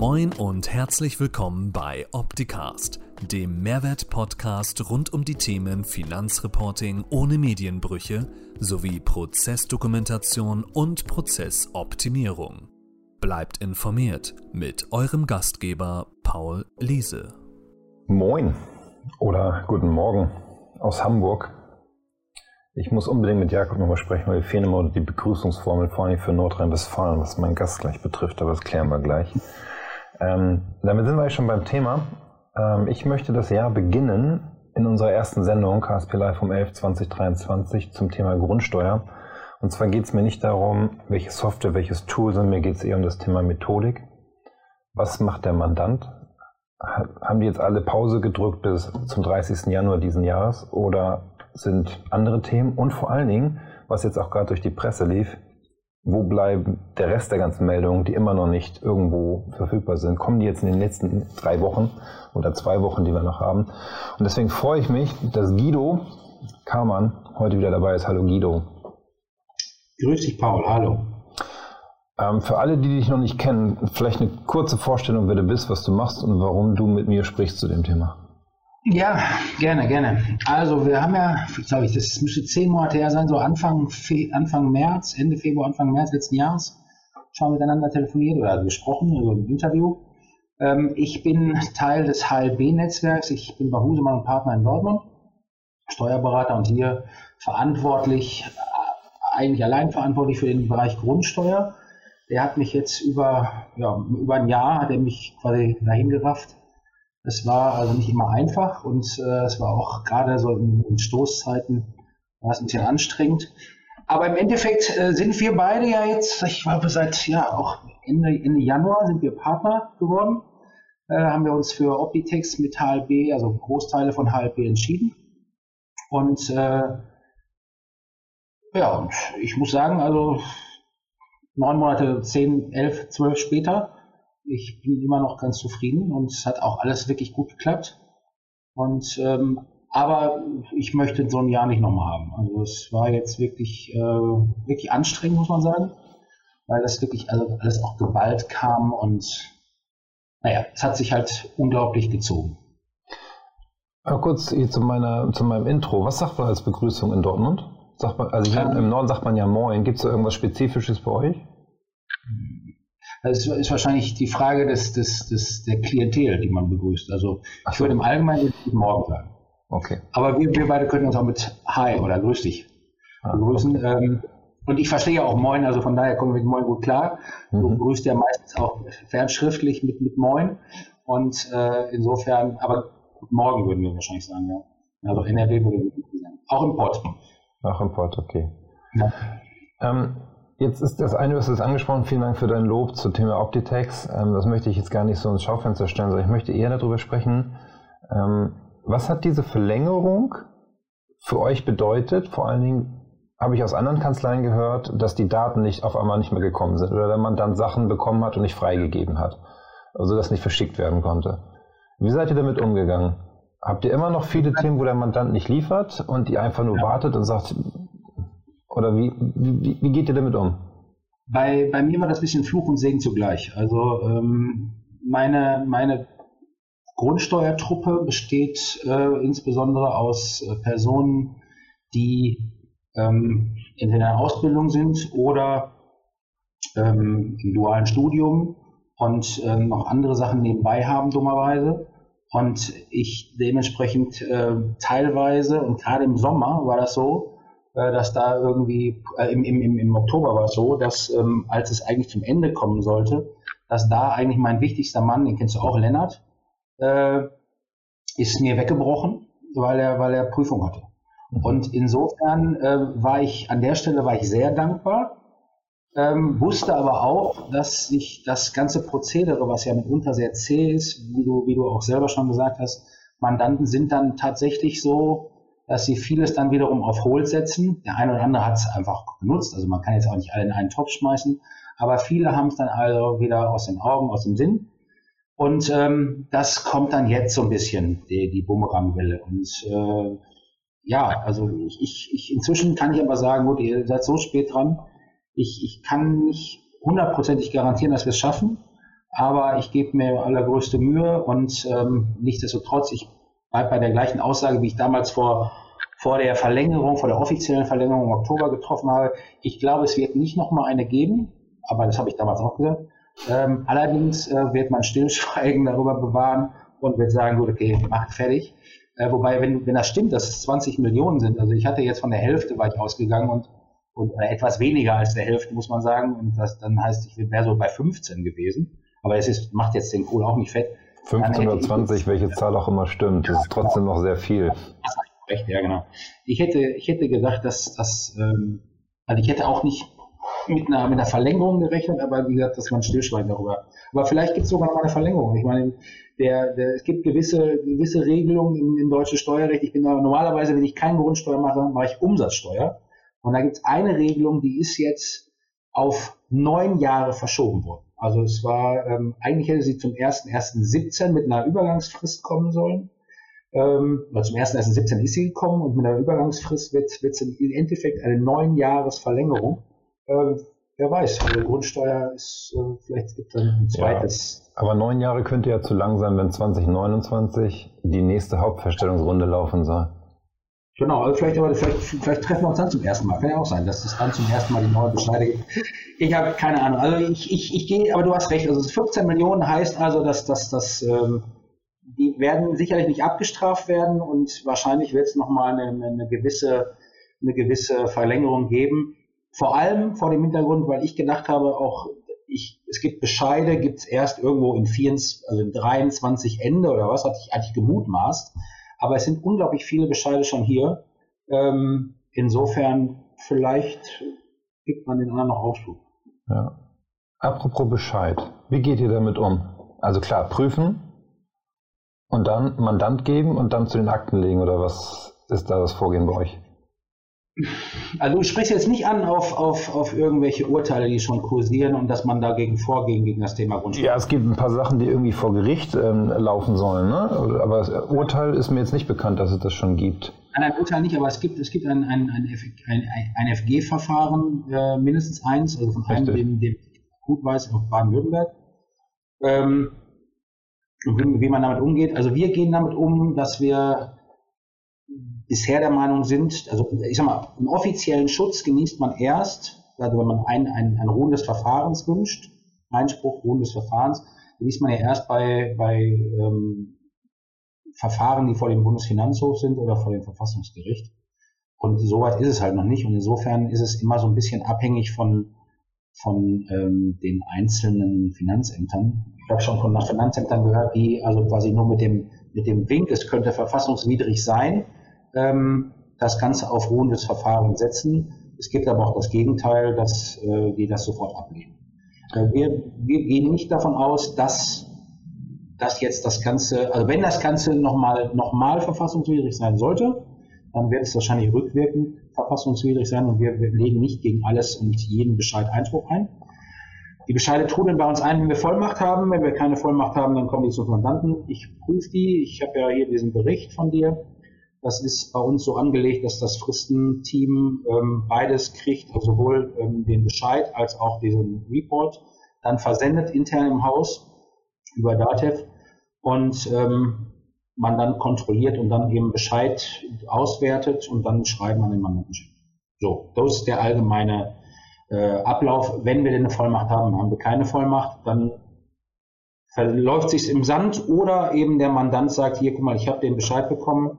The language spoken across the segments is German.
Moin und herzlich willkommen bei Opticast, dem Mehrwert-Podcast rund um die Themen Finanzreporting ohne Medienbrüche sowie Prozessdokumentation und Prozessoptimierung. Bleibt informiert mit eurem Gastgeber Paul Liese. Moin oder guten Morgen aus Hamburg. Ich muss unbedingt mit Jakob nochmal sprechen, weil wir fehlen immer die Begrüßungsformel, vor allem für Nordrhein-Westfalen, was meinen Gast gleich betrifft, aber das klären wir gleich. Ähm, damit sind wir schon beim Thema. Ähm, ich möchte das Jahr beginnen in unserer ersten Sendung KSP Live um 11 2023 zum Thema Grundsteuer. Und zwar geht es mir nicht darum, welche Software, welches Tool, sondern mir geht es eher um das Thema Methodik. Was macht der Mandant? Haben die jetzt alle Pause gedrückt bis zum 30. Januar diesen Jahres oder sind andere Themen? Und vor allen Dingen, was jetzt auch gerade durch die Presse lief, wo bleiben der Rest der ganzen Meldungen, die immer noch nicht irgendwo verfügbar sind? Kommen die jetzt in den letzten drei Wochen oder zwei Wochen, die wir noch haben? Und deswegen freue ich mich, dass Guido Kamann heute wieder dabei ist. Hallo Guido. Grüß dich, Paul. Hallo. Ähm, für alle, die dich noch nicht kennen, vielleicht eine kurze Vorstellung, wer du bist, was du machst und warum du mit mir sprichst zu dem Thema. Ja, gerne, gerne. Also wir haben ja, glaube ich, das müsste zehn Monate her sein, so Anfang, Fe Anfang März, Ende Februar, Anfang März letzten Jahres schon miteinander telefoniert oder gesprochen, also im Interview. Ähm, ich bin Teil des HLB-Netzwerks. Ich bin bei Husemann und Partner in Dortmund, Steuerberater und hier verantwortlich, äh, eigentlich allein verantwortlich für den Bereich Grundsteuer. Der hat mich jetzt über, ja, über ein Jahr, hat er mich quasi dahin gerafft, es war also nicht immer einfach und äh, es war auch gerade so in, in Stoßzeiten war es ein bisschen anstrengend. Aber im Endeffekt äh, sind wir beide ja jetzt, ich glaube seit ja auch Ende, Ende Januar sind wir Partner geworden. Äh, haben wir uns für Optitex mit HLB, also Großteile von HLB entschieden. Und äh, ja, und ich muss sagen, also neun Monate, zehn, elf, zwölf später ich bin immer noch ganz zufrieden und es hat auch alles wirklich gut geklappt. Und ähm, aber ich möchte so ein Jahr nicht nochmal haben. Also es war jetzt wirklich, äh, wirklich anstrengend, muss man sagen, weil das wirklich also alles auch geballt kam und naja, es hat sich halt unglaublich gezogen. Aber kurz hier zu, meiner, zu meinem Intro. Was sagt man als Begrüßung in Dortmund? Sagt man, also hier ähm, im Norden sagt man ja Moin. Gibt es da irgendwas Spezifisches bei euch? Das ist wahrscheinlich die Frage des, des, des, der Klientel, die man begrüßt. Also ich so. würde im Allgemeinen Guten Morgen sagen. Okay. Aber wir, wir beide können uns auch mit Hi oder Grüß dich ah, begrüßen. Okay. Ähm, und ich verstehe ja auch Moin, also von daher kommen wir mit Moin gut klar. Mhm. Du begrüßt ja meistens auch fernschriftlich mit, mit Moin. Und äh, insofern, aber Morgen würden wir wahrscheinlich sagen, ja. Also NRW würde wir sagen. Auch im Pott. Auch im Pott, okay. Ja. Ähm, Jetzt ist das eine, was du angesprochen, vielen Dank für dein Lob zum Thema Optitex. Ähm, das möchte ich jetzt gar nicht so ins Schaufenster stellen, sondern ich möchte eher darüber sprechen, ähm, was hat diese Verlängerung für euch bedeutet? Vor allen Dingen habe ich aus anderen Kanzleien gehört, dass die Daten nicht auf einmal nicht mehr gekommen sind oder man dann Sachen bekommen hat und nicht freigegeben hat, also das nicht verschickt werden konnte. Wie seid ihr damit umgegangen? Habt ihr immer noch viele Themen, wo der Mandant nicht liefert und ihr einfach nur ja. wartet und sagt, oder wie, wie, wie geht ihr damit um? Bei, bei mir war das ein bisschen Fluch und Segen zugleich. Also ähm, meine, meine Grundsteuertruppe besteht äh, insbesondere aus äh, Personen, die ähm, entweder in der Ausbildung sind oder ähm, im dualen Studium und ähm, noch andere Sachen nebenbei haben, dummerweise. Und ich dementsprechend äh, teilweise, und gerade im Sommer war das so, äh, dass da irgendwie äh, im, im, im Oktober war es so, dass ähm, als es eigentlich zum Ende kommen sollte, dass da eigentlich mein wichtigster Mann, den kennst du auch, Lennart, äh, ist mir weggebrochen, weil er, weil er Prüfung hatte. Mhm. Und insofern äh, war ich an der Stelle war ich sehr dankbar, ähm, wusste aber auch, dass sich das ganze Prozedere, was ja mitunter sehr zäh ist, wie du, wie du auch selber schon gesagt hast, Mandanten sind dann tatsächlich so, dass sie vieles dann wiederum auf Hold setzen. Der eine oder andere hat es einfach genutzt, also man kann jetzt auch nicht alle in einen Topf schmeißen, aber viele haben es dann also wieder aus den Augen, aus dem Sinn. Und ähm, das kommt dann jetzt so ein bisschen, die, die Bumerangwelle. Und äh, ja, also ich, ich, ich inzwischen kann ich aber sagen, gut, ihr seid so spät dran, ich, ich kann nicht hundertprozentig garantieren, dass wir es schaffen. aber ich gebe mir allergrößte Mühe und ähm, nichtsdestotrotz, ich bleibe bei der gleichen Aussage, wie ich damals vor, vor der Verlängerung, vor der offiziellen Verlängerung im Oktober getroffen habe. Ich glaube, es wird nicht nochmal eine geben, aber das habe ich damals auch gesagt. Ähm, allerdings äh, wird man Stillschweigen darüber bewahren und wird sagen, gut, okay, macht fertig. Äh, wobei, wenn, wenn das stimmt, dass es 20 Millionen sind, also ich hatte jetzt von der Hälfte ich ausgegangen und, und äh, etwas weniger als der Hälfte, muss man sagen, und das dann heißt, ich wäre so bei 15 gewesen. Aber es ist, macht jetzt den Kohl auch nicht fett. 15 oder 20, welche Zahl auch immer stimmt, das ist trotzdem noch sehr viel. Recht, ja, genau. Ich hätte, ich hätte gedacht, dass das, ähm, also ich hätte auch nicht mit einer, mit einer Verlängerung gerechnet, aber wie gesagt, dass man stillschweigen darüber. Aber vielleicht gibt es sogar noch mal eine Verlängerung. Ich meine, der, der, es gibt gewisse, gewisse Regelungen im, im deutschen Steuerrecht. Ich bin normalerweise, wenn ich keine Grundsteuer mache, mache ich Umsatzsteuer. Und da gibt es eine Regelung, die ist jetzt auf neun Jahre verschoben worden. Also es war, ähm, eigentlich hätte sie zum 1.1.17 mit einer Übergangsfrist kommen sollen. Ähm, zum 1.1.17 ist sie gekommen und mit einer Übergangsfrist wird es im Endeffekt eine neun Jahres Verlängerung. Ähm, wer weiß, die Grundsteuer ist, äh, vielleicht gibt es ein zweites. Ja, aber neun Jahre könnte ja zu lang sein, wenn 2029 die nächste Hauptverstellungsrunde laufen soll. Genau, also vielleicht, aber vielleicht, vielleicht treffen wir uns dann zum ersten Mal. Kann ja auch sein, dass es dann zum ersten Mal die neue Bescheide gibt. Ich habe keine Ahnung. Also ich, ich, ich gehe, aber du hast recht. Also 15 Millionen heißt also, dass, dass, dass ähm, die werden sicherlich nicht abgestraft werden und wahrscheinlich wird es nochmal eine, eine, gewisse, eine gewisse Verlängerung geben. Vor allem vor dem Hintergrund, weil ich gedacht habe, auch ich, es gibt Bescheide, gibt es erst irgendwo in 24, also in 23 Ende oder was, hatte ich eigentlich gemutmaßt. Aber es sind unglaublich viele Bescheide schon hier. Ähm, insofern, vielleicht gibt man den anderen noch Aufschub. Ja. Apropos Bescheid, wie geht ihr damit um? Also klar, prüfen und dann Mandant geben und dann zu den Akten legen oder was ist da das Vorgehen bei euch? Also du sprichst jetzt nicht an auf, auf, auf irgendwelche Urteile, die schon kursieren und dass man dagegen vorgehen gegen das Thema Grundstück. Ja, es gibt ein paar Sachen, die irgendwie vor Gericht ähm, laufen sollen, ne? aber das Urteil ist mir jetzt nicht bekannt, dass es das schon gibt. Nein, ein Urteil nicht, aber es gibt, es gibt ein, ein, ein, ein, ein FG-Verfahren, äh, mindestens eins, also von einem, dem, dem gut weiß, auf Baden-Württemberg. Ähm, wie man damit umgeht. Also wir gehen damit um, dass wir bisher der Meinung sind, also ich sag mal, einen offiziellen Schutz genießt man erst, also wenn man ein, ein, ein Ruhen des Verfahrens wünscht, Einspruch, Ruhen des Verfahrens, genießt man ja erst bei, bei ähm, Verfahren, die vor dem Bundesfinanzhof sind oder vor dem Verfassungsgericht. Und soweit ist es halt noch nicht. Und insofern ist es immer so ein bisschen abhängig von, von ähm, den einzelnen Finanzämtern. Ich habe schon von Finanzämtern gehört, die also quasi nur mit dem, mit dem Wink, es könnte verfassungswidrig sein, ähm, das Ganze auf ruhendes Verfahren setzen. Es gibt aber auch das Gegenteil, dass äh, die das sofort ablehnen. Äh, wir, wir gehen nicht davon aus, dass dass jetzt das Ganze, also wenn das Ganze nochmal noch mal verfassungswidrig sein sollte, dann wird es wahrscheinlich rückwirkend verfassungswidrig sein und wir, wir legen nicht gegen alles und jeden Bescheid Einspruch ein. Die Bescheide trudeln bei uns ein, wenn wir Vollmacht haben. Wenn wir keine Vollmacht haben, dann kommen die zum Mandanten. Ich prüfe die. Ich habe ja hier diesen Bericht von dir. Das ist bei uns so angelegt, dass das Fristenteam ähm, beides kriegt, also sowohl ähm, den Bescheid als auch diesen Report, dann versendet intern im Haus über Datev und ähm, man dann kontrolliert und dann eben Bescheid auswertet und dann Schreiben an den Mandanten. So, das ist der allgemeine äh, Ablauf. Wenn wir denn eine Vollmacht haben, haben wir keine Vollmacht, dann verläuft sich im Sand oder eben der Mandant sagt, hier, guck mal, ich habe den Bescheid bekommen,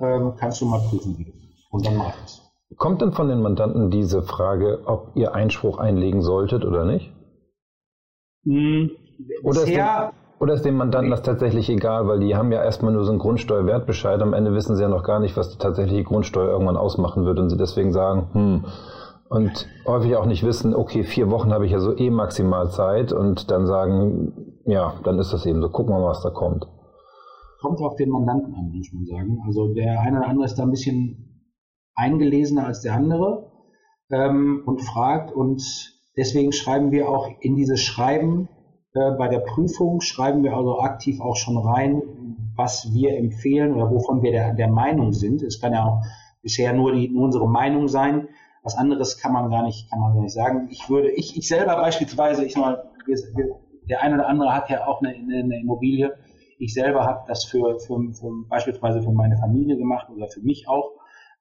ähm, kannst du mal prüfen, wie du. Und dann mache ich es. Kommt denn von den Mandanten diese Frage, ob ihr Einspruch einlegen solltet oder nicht? Hm, oder, ist dem, oder ist dem Mandanten das tatsächlich egal, weil die haben ja erstmal nur so einen Grundsteuerwertbescheid, am Ende wissen sie ja noch gar nicht, was die tatsächliche Grundsteuer irgendwann ausmachen wird und sie deswegen sagen, hm, und häufig auch nicht wissen, okay, vier Wochen habe ich ja so eh maximal Zeit und dann sagen, ja, dann ist das eben so, gucken wir mal, was da kommt kommt auf den Mandanten an, muss man sagen. Also der eine oder andere ist da ein bisschen eingelesener als der andere ähm, und fragt und deswegen schreiben wir auch in dieses Schreiben äh, bei der Prüfung, schreiben wir also aktiv auch schon rein, was wir empfehlen oder wovon wir der, der Meinung sind. Es kann ja auch bisher nur, die, nur unsere Meinung sein. Was anderes kann man gar nicht, kann man gar nicht sagen. Ich würde, ich, ich selber beispielsweise, ich sag mal, der eine oder andere hat ja auch eine, eine Immobilie. Ich selber habe das für, für, für, beispielsweise für meine Familie gemacht oder für mich auch.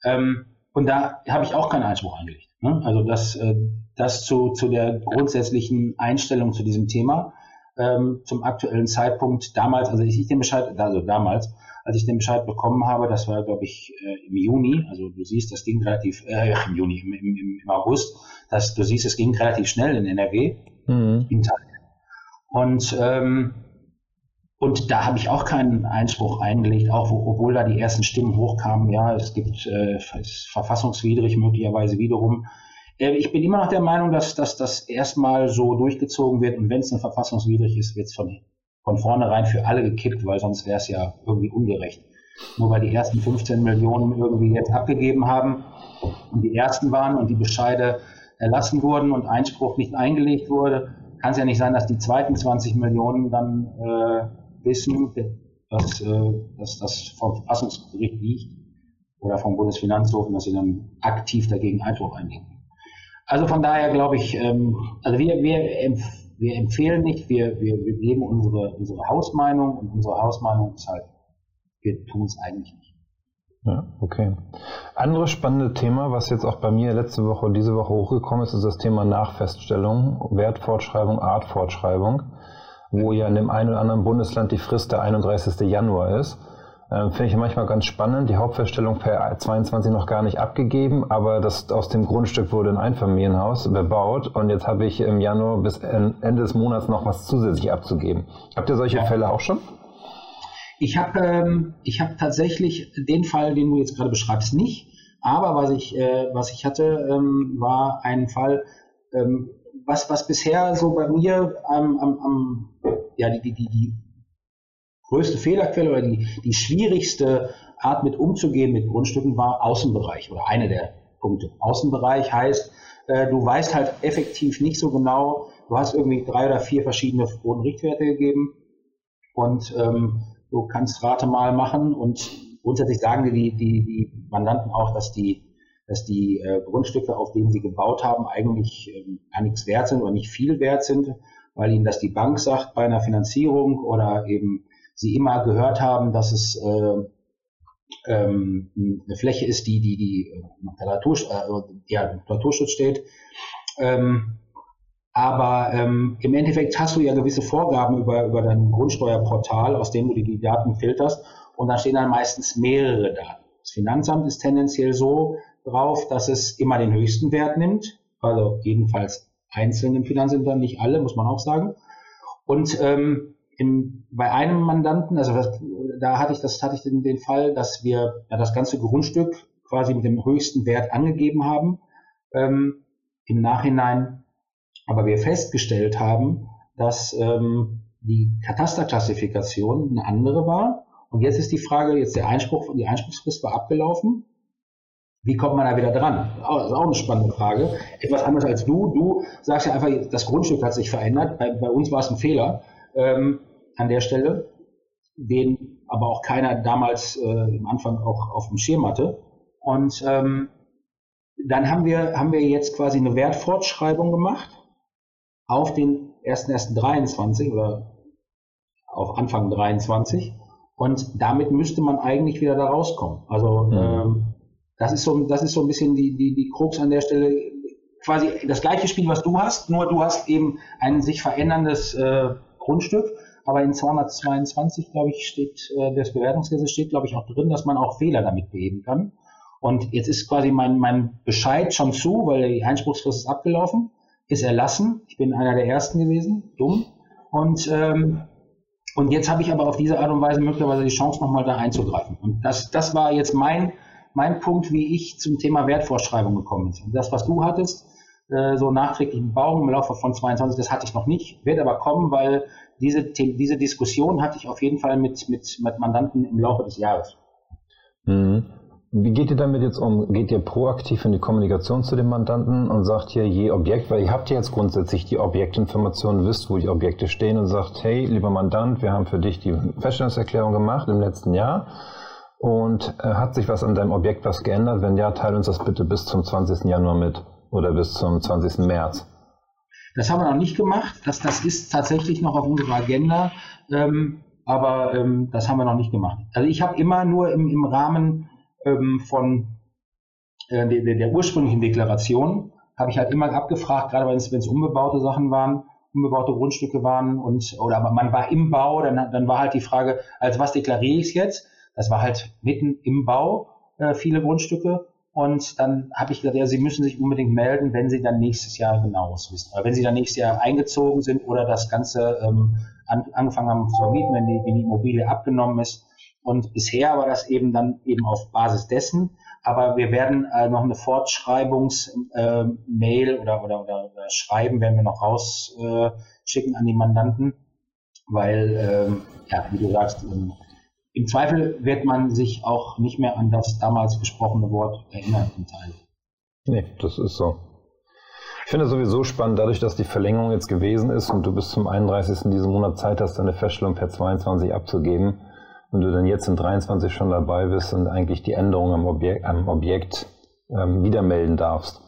Ähm, und da habe ich auch keinen Einspruch eingelegt. Ne? Also das, äh, das zu, zu der grundsätzlichen Einstellung zu diesem Thema ähm, zum aktuellen Zeitpunkt damals, also ich, ich den Bescheid, also damals, als ich den Bescheid bekommen habe, das war glaube ich äh, im Juni, also du siehst, das ging relativ, äh, im Juni, im, im, im August, das, du siehst, es ging relativ schnell in NRW. Mhm. Und ähm, und da habe ich auch keinen Einspruch eingelegt, auch wo, obwohl da die ersten Stimmen hochkamen, ja, es gibt äh, ist verfassungswidrig möglicherweise wiederum. Äh, ich bin immer noch der Meinung, dass, dass das erstmal so durchgezogen wird und wenn es dann verfassungswidrig ist, wird es von, von vornherein für alle gekippt, weil sonst wäre es ja irgendwie ungerecht. Nur weil die ersten 15 Millionen irgendwie jetzt abgegeben haben und die ersten waren und die Bescheide erlassen wurden und Einspruch nicht eingelegt wurde, kann es ja nicht sein, dass die zweiten 20 Millionen dann äh, wissen, dass, äh, dass das vom Verfassungsgericht liegt oder vom Bundesfinanzhof und dass sie dann aktiv dagegen Einspruch einlegen. Also von daher glaube ich, ähm, also wir, wir, empf wir empfehlen nicht, wir, wir, wir geben unsere, unsere Hausmeinung und unsere Hausmeinung ist halt, wir tun es eigentlich nicht. Ja, okay. Anderes spannende Thema, was jetzt auch bei mir letzte Woche und diese Woche hochgekommen ist, ist das Thema Nachfeststellung, Wertfortschreibung, Artfortschreibung wo ja in dem einen oder anderen Bundesland die Frist der 31. Januar ist. Ähm, Finde ich manchmal ganz spannend. Die Hauptfeststellung per 22 noch gar nicht abgegeben, aber das aus dem Grundstück wurde ein Einfamilienhaus bebaut und jetzt habe ich im Januar bis Ende des Monats noch was zusätzlich abzugeben. Habt ihr solche ja. Fälle auch schon? Ich habe ähm, hab tatsächlich den Fall, den du jetzt gerade beschreibst, nicht. Aber was ich, äh, was ich hatte, ähm, war ein Fall, ähm, was, was bisher so bei mir am, am, am ja, die, die, die, größte Fehlerquelle oder die, die schwierigste Art mit umzugehen mit Grundstücken war Außenbereich oder eine der Punkte. Außenbereich heißt, äh, du weißt halt effektiv nicht so genau, du hast irgendwie drei oder vier verschiedene Bodenrichtwerte gegeben und ähm, du kannst Rate mal machen und grundsätzlich sagen die, die, die Mandanten auch, dass die dass die äh, Grundstücke, auf denen sie gebaut haben, eigentlich äh, gar nichts wert sind oder nicht viel wert sind, weil ihnen das die Bank sagt bei einer Finanzierung oder eben sie immer gehört haben, dass es äh, ähm, eine Fläche ist, die, die, die äh, Natur, äh, ja, Naturschutz steht. Ähm, aber ähm, im Endeffekt hast du ja gewisse Vorgaben über, über dein Grundsteuerportal, aus dem du die Daten filterst. Und da stehen dann meistens mehrere Daten. Das Finanzamt ist tendenziell so, drauf, dass es immer den höchsten Wert nimmt, also jedenfalls einzelnen Finanzämtern, nicht alle, muss man auch sagen. Und ähm, in, bei einem Mandanten, also das, da hatte ich das hatte ich den, den Fall, dass wir ja, das ganze Grundstück quasi mit dem höchsten Wert angegeben haben. Ähm, Im Nachhinein aber wir festgestellt haben, dass ähm, die Katasterklassifikation eine andere war. Und jetzt ist die Frage, jetzt der Einspruch, die Einspruchsfrist war abgelaufen. Wie kommt man da wieder dran? Das ist auch eine spannende Frage. Etwas anderes als du. Du sagst ja einfach, das Grundstück hat sich verändert. Bei, bei uns war es ein Fehler ähm, an der Stelle, den aber auch keiner damals äh, am Anfang auch auf dem Schirm hatte. Und ähm, dann haben wir, haben wir jetzt quasi eine Wertfortschreibung gemacht auf den 1.1.23 oder auf Anfang 23. Und damit müsste man eigentlich wieder da rauskommen. Also mhm. ähm, das ist so, das ist so ein bisschen die, die, die Krux an der Stelle. Quasi das gleiche Spiel, was du hast, nur du hast eben ein sich veränderndes äh, Grundstück. Aber in 222, glaube ich, steht, äh, das Bewertungsgesetz steht, glaube ich, auch drin, dass man auch Fehler damit beheben kann. Und jetzt ist quasi mein, mein Bescheid schon zu, weil die Einspruchsfrist ist abgelaufen, ist erlassen. Ich bin einer der Ersten gewesen, dumm. Und, ähm, und jetzt habe ich aber auf diese Art und Weise möglicherweise die Chance, nochmal da einzugreifen. Und das, das war jetzt mein mein Punkt, wie ich zum Thema Wertvorschreibung gekommen bin. Das, was du hattest, äh, so nachträglichen Bauung im Laufe von 22, das hatte ich noch nicht, wird aber kommen, weil diese, diese Diskussion hatte ich auf jeden Fall mit, mit, mit Mandanten im Laufe des Jahres. Mhm. Wie geht ihr damit jetzt um? Geht ihr proaktiv in die Kommunikation zu den Mandanten und sagt hier je Objekt, weil ihr habt ja jetzt grundsätzlich die Objektinformationen, wisst, wo die Objekte stehen und sagt, hey, lieber Mandant, wir haben für dich die Feststellungserklärung gemacht im letzten Jahr und äh, hat sich was an deinem Objekt was geändert? Wenn ja, teile uns das bitte bis zum 20. Januar mit oder bis zum 20. März. Das haben wir noch nicht gemacht. Das, das ist tatsächlich noch auf unserer Agenda, ähm, aber ähm, das haben wir noch nicht gemacht. Also ich habe immer nur im, im Rahmen ähm, von äh, der, der, ursprünglichen Deklaration, habe ich halt immer abgefragt, gerade wenn es, es unbebaute Sachen waren, unbebaute Grundstücke waren und oder man war im Bau, dann, dann war halt die Frage, also was deklariere ich jetzt? Das war halt mitten im Bau, äh, viele Grundstücke. Und dann habe ich gesagt, ja, Sie müssen sich unbedingt melden, wenn Sie dann nächstes Jahr genaues wissen. Oder wenn Sie dann nächstes Jahr eingezogen sind oder das Ganze ähm, an, angefangen haben zu vermieten, wenn die, wenn die Immobilie abgenommen ist. Und bisher war das eben dann eben auf Basis dessen. Aber wir werden äh, noch eine Fortschreibungsmail äh, oder, oder, oder, oder Schreiben werden wir noch rausschicken äh, an die Mandanten, weil, ähm, ja, wie du sagst, ähm, im Zweifel wird man sich auch nicht mehr an das damals gesprochene Wort erinnern im Teil. Nee, das ist so. Ich finde es sowieso spannend, dadurch, dass die Verlängerung jetzt gewesen ist und du bis zum 31. diesen Monat Zeit hast, deine Feststellung per 22 abzugeben und du dann jetzt in 23 schon dabei bist und eigentlich die Änderung am Objekt, am Objekt ähm, wieder melden darfst.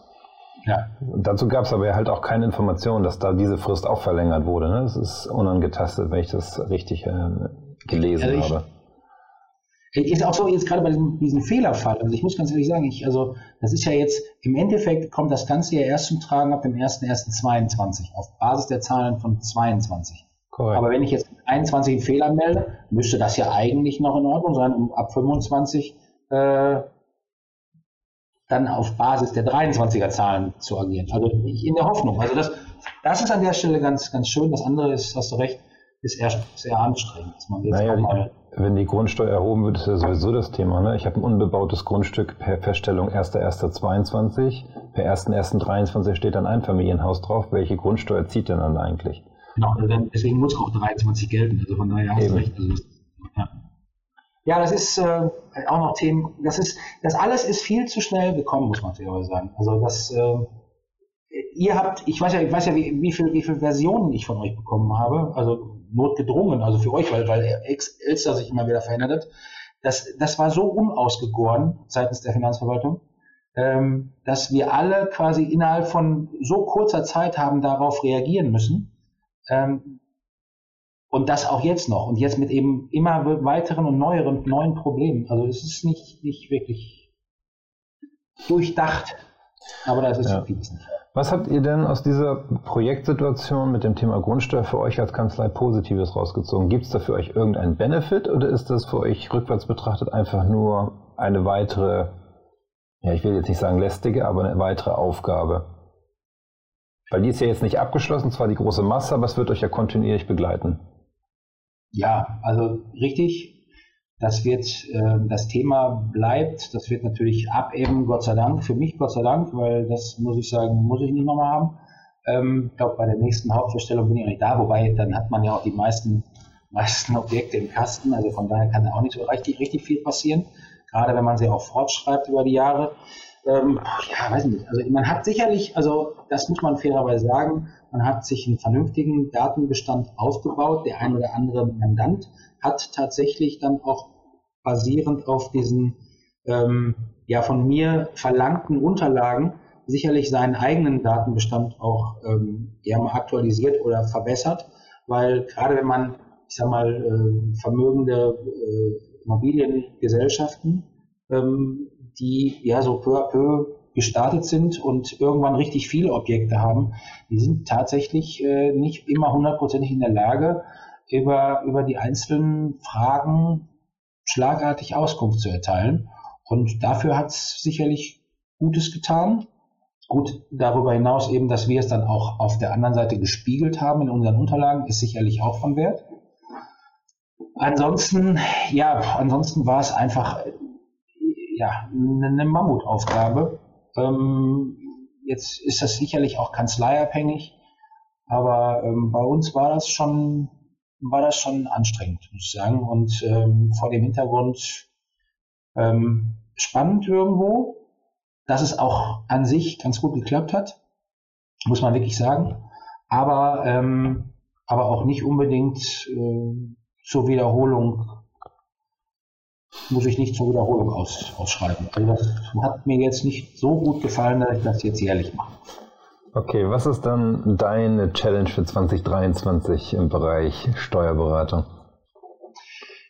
Ja. Dazu gab es aber ja halt auch keine Information, dass da diese Frist auch verlängert wurde. Ne? Das ist unangetastet, wenn ich das richtig äh, gelesen also ich, habe. Ist auch so jetzt gerade bei diesem, diesem Fehlerfall. Also ich muss ganz ehrlich sagen, ich, also das ist ja jetzt, im Endeffekt kommt das Ganze ja erst zum Tragen ab dem 1.1.22 auf Basis der Zahlen von 22. Correct. Aber wenn ich jetzt 21 einen Fehler melde, müsste das ja eigentlich noch in Ordnung sein, um ab 25 äh, dann auf Basis der 23er Zahlen zu agieren. Also in der Hoffnung. Also das, das ist an der Stelle ganz, ganz schön. Das andere ist, hast du recht, ist sehr anstrengend. Dass man jetzt naja, mal wenn die Grundsteuer erhoben wird, ist ja sowieso das Thema. Ne? Ich habe ein unbebautes Grundstück per Feststellung 1.1.22. Per 1.1.23 steht dann ein Familienhaus drauf. Welche Grundsteuer zieht denn dann eigentlich? Genau, also deswegen muss auch 23 gelten. Also von daher hast du recht. Also, ja. ja. das ist äh, auch noch Themen. Das ist, das alles ist viel zu schnell gekommen, muss man fairerweise sagen. Also das, äh, ihr habt, ich weiß ja, ich weiß ja, wie, wie viele wie viel Versionen ich von euch bekommen habe. Also notgedrungen, also für euch, weil, weil Elster sich immer wieder verändert hat. Das, das war so unausgegoren seitens der Finanzverwaltung, ähm, dass wir alle quasi innerhalb von so kurzer Zeit haben darauf reagieren müssen. Ähm, und das auch jetzt noch. Und jetzt mit eben immer weiteren und neueren, neuen Problemen. Also es ist nicht, nicht wirklich durchdacht. Aber das ist ja. vieles nicht. Was habt ihr denn aus dieser Projektsituation mit dem Thema Grundsteuer für euch als Kanzlei Positives rausgezogen? Gibt es da für euch irgendeinen Benefit oder ist das für euch rückwärts betrachtet einfach nur eine weitere, ja, ich will jetzt nicht sagen lästige, aber eine weitere Aufgabe? Weil die ist ja jetzt nicht abgeschlossen, zwar die große Masse, aber es wird euch ja kontinuierlich begleiten. Ja, also richtig. Das wird, äh, das Thema bleibt, das wird natürlich abebben, Gott sei Dank, für mich Gott sei Dank, weil das muss ich sagen, muss ich nicht nochmal haben. Ähm, ich glaube, bei der nächsten Hauptverstellung bin ich auch nicht da, wobei dann hat man ja auch die meisten, meisten Objekte im Kasten, also von daher kann da auch nicht so richtig, richtig viel passieren, gerade wenn man sie auch fortschreibt über die Jahre. Ähm, ja, weiß nicht. Also man hat sicherlich, also das muss man fairerweise sagen, man hat sich einen vernünftigen Datenbestand aufgebaut. Der ein oder andere Mandant hat tatsächlich dann auch basierend auf diesen ähm, ja von mir verlangten Unterlagen sicherlich seinen eigenen Datenbestand auch ähm, eher mal aktualisiert oder verbessert, weil gerade wenn man, ich sag mal, äh, vermögende äh, Immobiliengesellschaften, ähm, die ja so peu à peu gestartet sind und irgendwann richtig viele Objekte haben, die sind tatsächlich äh, nicht immer hundertprozentig in der Lage, über, über die einzelnen Fragen schlagartig Auskunft zu erteilen. Und dafür hat es sicherlich Gutes getan. Gut, darüber hinaus eben, dass wir es dann auch auf der anderen Seite gespiegelt haben in unseren Unterlagen, ist sicherlich auch von Wert. Ansonsten, ja, ansonsten war es einfach ja, eine Mammutaufgabe. Ähm, jetzt ist das sicherlich auch kanzleiabhängig, aber ähm, bei uns war das schon war das schon anstrengend, muss ich sagen. Und ähm, vor dem Hintergrund ähm, spannend irgendwo, dass es auch an sich ganz gut geklappt hat, muss man wirklich sagen. Aber, ähm, aber auch nicht unbedingt äh, zur Wiederholung, muss ich nicht zur Wiederholung aus, ausschreiben. Also das hat mir jetzt nicht so gut gefallen, dass ich das jetzt jährlich mache. Okay, was ist dann deine Challenge für 2023 im Bereich Steuerberatung?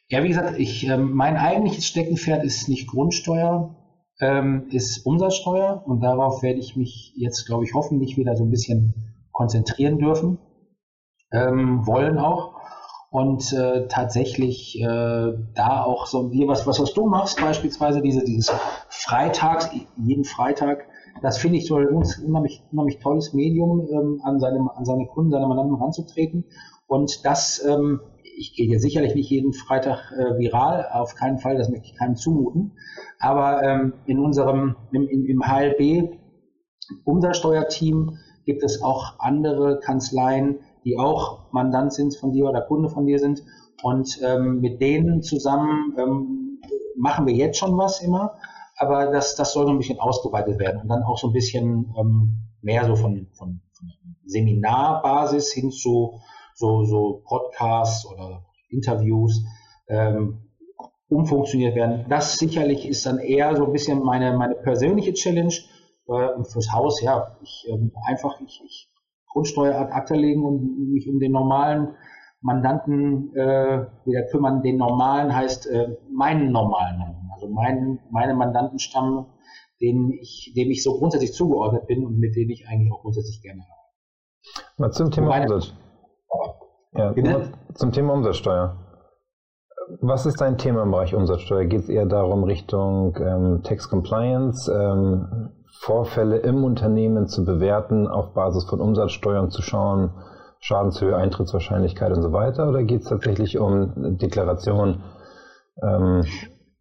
Ja, wie gesagt, ich, äh, mein eigentliches Steckenpferd ist nicht Grundsteuer, ähm, ist Umsatzsteuer und darauf werde ich mich jetzt, glaube ich, hoffentlich wieder so ein bisschen konzentrieren dürfen, ähm, wollen auch und äh, tatsächlich äh, da auch so was, was, was du machst, beispielsweise diese, dieses Freitags, jeden Freitag, das finde ich so ein unheimlich, unheimlich tolles Medium, ähm, an, seine, an seine Kunden, seine Mandanten ranzutreten. Und das, ähm, ich gehe jetzt sicherlich nicht jeden Freitag äh, viral, auf keinen Fall, das möchte ich keinem zumuten. Aber ähm, in unserem, im, im, im HLB Umsatzsteuerteam gibt es auch andere Kanzleien, die auch Mandant sind von dir oder Kunde von dir sind. Und ähm, mit denen zusammen ähm, machen wir jetzt schon was immer, aber das, das soll so ein bisschen ausgeweitet werden und dann auch so ein bisschen ähm, mehr so von, von, von Seminarbasis hin zu so, so Podcasts oder Interviews ähm, umfunktioniert werden. Das sicherlich ist dann eher so ein bisschen meine, meine persönliche Challenge. Äh, fürs Haus, ja, ich ähm, einfach, ich, ich Grundsteuer ad acta legen und mich um den normalen Mandanten äh, wieder kümmern. Den normalen heißt äh, meinen normalen, also mein, meine Mandantenstamm, dem ich, dem ich so grundsätzlich zugeordnet bin und mit dem ich eigentlich auch grundsätzlich gerne habe. Mal zum Thema Meine, Umsatz. Ja, zum Thema Umsatzsteuer. Was ist dein Thema im Bereich Umsatzsteuer? Geht es eher darum, Richtung ähm, Tax Compliance, ähm, Vorfälle im Unternehmen zu bewerten, auf Basis von Umsatzsteuern zu schauen, Schadenshöhe, Eintrittswahrscheinlichkeit und so weiter? Oder geht es tatsächlich um Deklaration? Ähm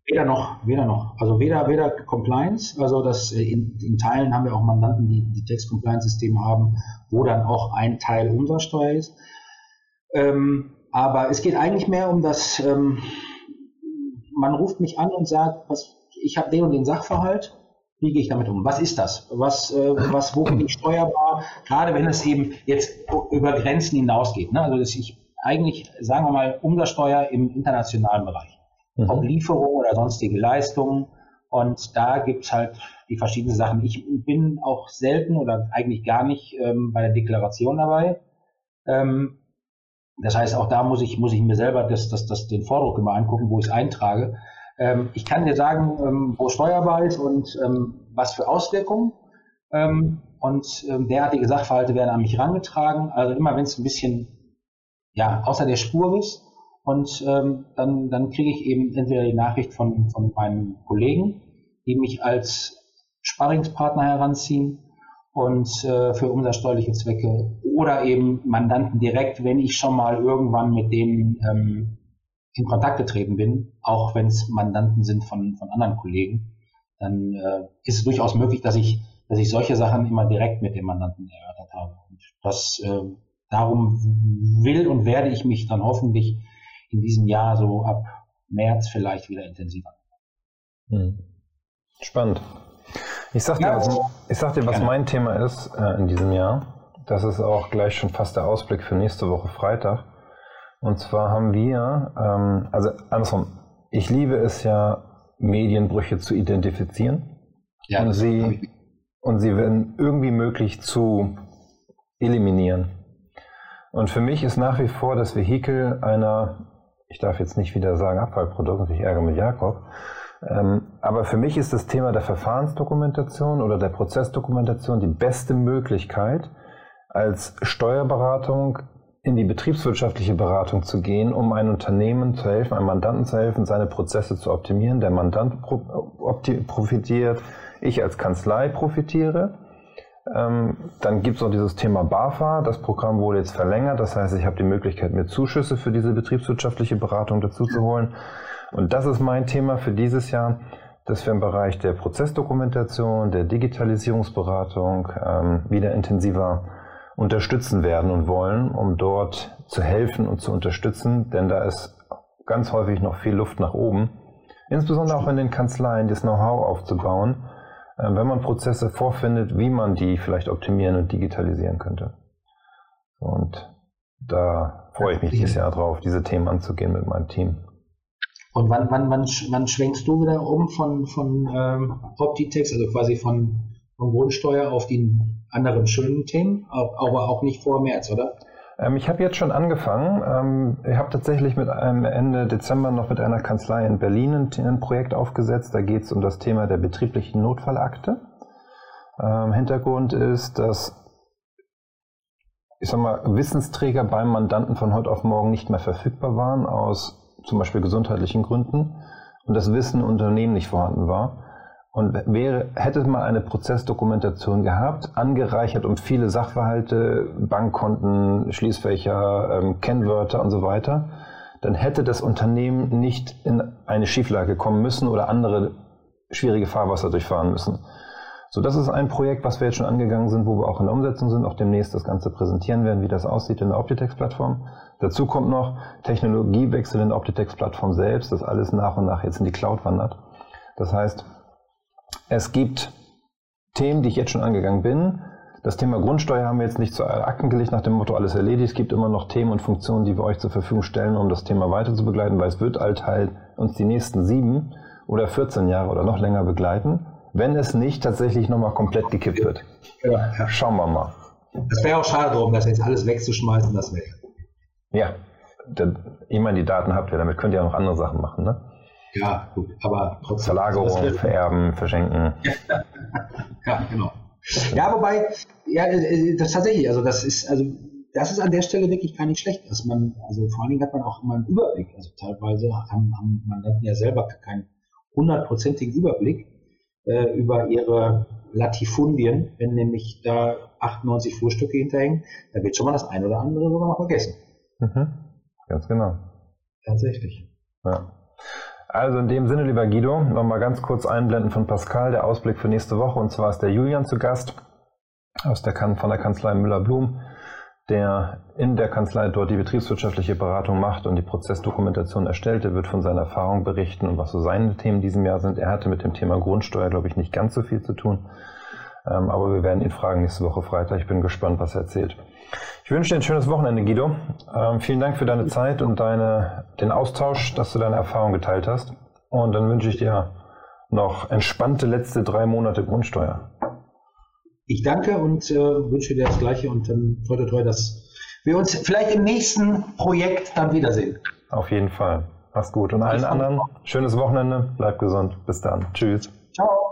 weder noch, weder noch. Also weder, weder Compliance, also das äh, in, in Teilen haben wir auch Mandanten, die, die Tax-Compliance-Systeme haben, wo dann auch ein Teil Umsatzsteuer ist. Ähm, aber es geht eigentlich mehr um das, ähm, man ruft mich an und sagt, was, ich habe den und den Sachverhalt wie gehe ich damit um? Was ist das? Was, äh, was wo bin ich steuerbar? Gerade wenn es eben jetzt über Grenzen hinausgeht. Ne? Also dass ich eigentlich, sagen wir mal, Umsatzsteuer im internationalen Bereich. Mhm. Ob Lieferung oder sonstige Leistungen. Und da gibt es halt die verschiedenen Sachen. Ich bin auch selten oder eigentlich gar nicht ähm, bei der Deklaration dabei. Ähm, das heißt, auch da muss ich, muss ich mir selber das, das, das, den Vordruck immer angucken, wo ich es eintrage. Ähm, ich kann dir sagen, ähm, wo steuerbar ist und ähm, was für Auswirkungen. Ähm, und derartige Sachverhalte werden an mich herangetragen. Also immer wenn es ein bisschen ja, außer der Spur ist. Und ähm, dann, dann kriege ich eben entweder die Nachricht von, von meinen Kollegen, die mich als Sparringspartner heranziehen und äh, für umsatzsteuerliche Zwecke oder eben Mandanten direkt, wenn ich schon mal irgendwann mit denen ähm, in Kontakt getreten bin, auch wenn es Mandanten sind von, von anderen Kollegen, dann äh, ist es durchaus möglich, dass ich, dass ich solche Sachen immer direkt mit dem Mandanten erörtert habe. Und das, äh, darum will und werde ich mich dann hoffentlich in diesem Jahr so ab März vielleicht wieder intensiver. Hm. Spannend. Ich sag dir, ja, was, ich sag dir, was mein Thema ist äh, in diesem Jahr. Das ist auch gleich schon fast der Ausblick für nächste Woche Freitag. Und zwar haben wir, ähm, also andersrum, ich liebe es ja, Medienbrüche zu identifizieren ja, und, sie, und sie, wenn irgendwie möglich, zu eliminieren. Und für mich ist nach wie vor das Vehikel einer, ich darf jetzt nicht wieder sagen Abfallprodukt, ich ärgere mit Jakob, ähm, aber für mich ist das Thema der Verfahrensdokumentation oder der Prozessdokumentation die beste Möglichkeit, als Steuerberatung in die betriebswirtschaftliche Beratung zu gehen, um ein Unternehmen zu helfen, einem Mandanten zu helfen, seine Prozesse zu optimieren. Der Mandant profitiert, ich als Kanzlei profitiere. Ähm, dann gibt es noch dieses Thema BAFA. Das Programm wurde jetzt verlängert. Das heißt, ich habe die Möglichkeit, mir Zuschüsse für diese betriebswirtschaftliche Beratung dazu zu holen. Und das ist mein Thema für dieses Jahr, dass wir im Bereich der Prozessdokumentation, der Digitalisierungsberatung ähm, wieder intensiver unterstützen werden und wollen, um dort zu helfen und zu unterstützen, denn da ist ganz häufig noch viel Luft nach oben, insbesondere auch in den Kanzleien, das Know-how aufzubauen, wenn man Prozesse vorfindet, wie man die vielleicht optimieren und digitalisieren könnte. Und da freue ich mich dieses Jahr drauf, diese Themen anzugehen mit meinem Team. Und wann, wann, wann, wann schwenkst du wieder um von, von ähm, Optitex, also quasi von von Grundsteuer auf die anderen schönen Themen, aber auch nicht vor März, oder? Ähm, ich habe jetzt schon angefangen. Ähm, ich habe tatsächlich mit einem Ende Dezember noch mit einer Kanzlei in Berlin ein, ein Projekt aufgesetzt. Da geht es um das Thema der betrieblichen Notfallakte. Ähm, Hintergrund ist, dass ich sag mal, Wissensträger beim Mandanten von heute auf morgen nicht mehr verfügbar waren, aus zum Beispiel gesundheitlichen Gründen und das Wissen im Unternehmen nicht vorhanden war. Und wäre, hätte man eine Prozessdokumentation gehabt, angereichert um viele Sachverhalte, Bankkonten, Schließfächer, ähm, Kennwörter und so weiter, dann hätte das Unternehmen nicht in eine Schieflage kommen müssen oder andere schwierige Fahrwasser durchfahren müssen. So, das ist ein Projekt, was wir jetzt schon angegangen sind, wo wir auch in der Umsetzung sind, auch demnächst das Ganze präsentieren werden, wie das aussieht in der Optitex-Plattform. Dazu kommt noch Technologiewechsel in der Optitex-Plattform selbst, dass alles nach und nach jetzt in die Cloud wandert. Das heißt, es gibt Themen, die ich jetzt schon angegangen bin. Das Thema Grundsteuer haben wir jetzt nicht zu Akten gelegt nach dem Motto alles erledigt. Es gibt immer noch Themen und Funktionen, die wir euch zur Verfügung stellen, um das Thema weiter zu begleiten, weil es wird halt, halt uns die nächsten sieben oder 14 Jahre oder noch länger begleiten, wenn es nicht tatsächlich nochmal komplett gekippt wird. Ja, ja. Schauen wir mal. Das wäre auch schade drum, das jetzt alles wegzuschmeißen, das wäre. Ja, ich meine, die Daten habt ihr, damit könnt ihr ja noch andere Sachen machen, ne? Ja, gut, aber trotzdem. Verlagerung, vererben, verschenken. ja, genau. Ja, wobei, ja, äh, das tatsächlich, also das ist, also das ist an der Stelle wirklich gar nicht schlecht, dass man, also vor allen Dingen hat man auch immer einen Überblick. Also teilweise haben, haben Mandanten ja selber keinen hundertprozentigen Überblick äh, über ihre Latifundien, wenn nämlich da 98 Flurstücke hinterhängen, da wird schon mal das eine oder andere sogar noch vergessen. Mhm. Ganz genau. Tatsächlich. Ja. Also in dem Sinne, lieber Guido, nochmal ganz kurz einblenden von Pascal, der Ausblick für nächste Woche. Und zwar ist der Julian zu Gast aus der, von der Kanzlei Müller-Blum, der in der Kanzlei dort die betriebswirtschaftliche Beratung macht und die Prozessdokumentation erstellt. Er wird von seiner Erfahrung berichten und was so seine Themen in diesem Jahr sind. Er hatte mit dem Thema Grundsteuer, glaube ich, nicht ganz so viel zu tun. Ähm, aber wir werden ihn fragen nächste Woche Freitag. Ich bin gespannt, was er erzählt. Ich wünsche dir ein schönes Wochenende, Guido. Ähm, vielen Dank für deine Zeit und deine, den Austausch, dass du deine Erfahrung geteilt hast. Und dann wünsche ich dir noch entspannte letzte drei Monate Grundsteuer. Ich danke und äh, wünsche dir das Gleiche und dann toi toi toi, dass wir uns vielleicht im nächsten Projekt dann wiedersehen. Auf jeden Fall. Mach's gut. Und allen anderen schönes Wochenende. Bleib gesund. Bis dann. Tschüss. Ciao.